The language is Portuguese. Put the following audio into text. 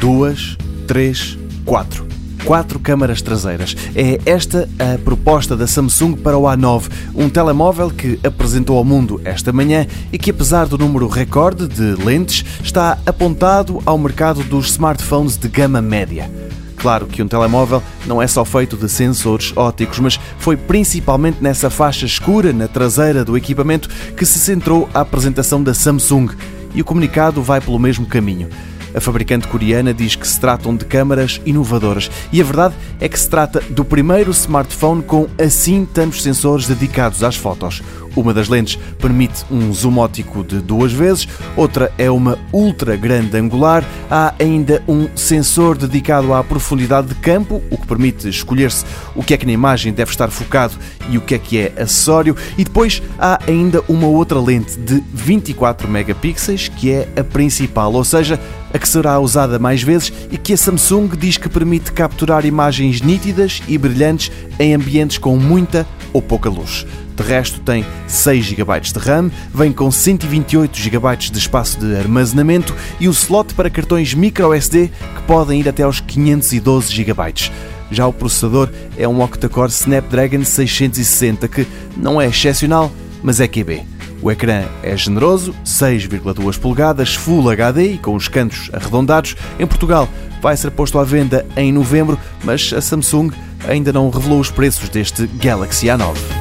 duas, três, quatro. Quatro câmaras traseiras. É esta a proposta da Samsung para o A9, um telemóvel que apresentou ao mundo esta manhã e que, apesar do número recorde de lentes, está apontado ao mercado dos smartphones de gama média. Claro que um telemóvel não é só feito de sensores ópticos, mas foi principalmente nessa faixa escura na traseira do equipamento que se centrou a apresentação da Samsung. E o comunicado vai pelo mesmo caminho. A fabricante coreana diz que se tratam de câmaras inovadoras. E a verdade é que se trata do primeiro smartphone com assim tantos sensores dedicados às fotos. Uma das lentes permite um zoom óptico de duas vezes, outra é uma ultra grande angular, há ainda um sensor dedicado à profundidade de campo, o que permite escolher-se o que é que na imagem deve estar focado e o que é que é acessório, e depois há ainda uma outra lente de 24 megapixels, que é a principal, ou seja, a que será usada mais vezes e que a Samsung diz que permite capturar imagens nítidas e brilhantes em ambientes com muita ou pouca luz. De resto, tem 6 GB de RAM, vem com 128 GB de espaço de armazenamento e o slot para cartões microSD que podem ir até aos 512 GB. Já o processador é um octa-core Snapdragon 660 que não é excepcional, mas é QB. O ecrã é generoso, 6,2 polegadas, Full HD e com os cantos arredondados. Em Portugal vai ser posto à venda em novembro, mas a Samsung ainda não revelou os preços deste Galaxy A9.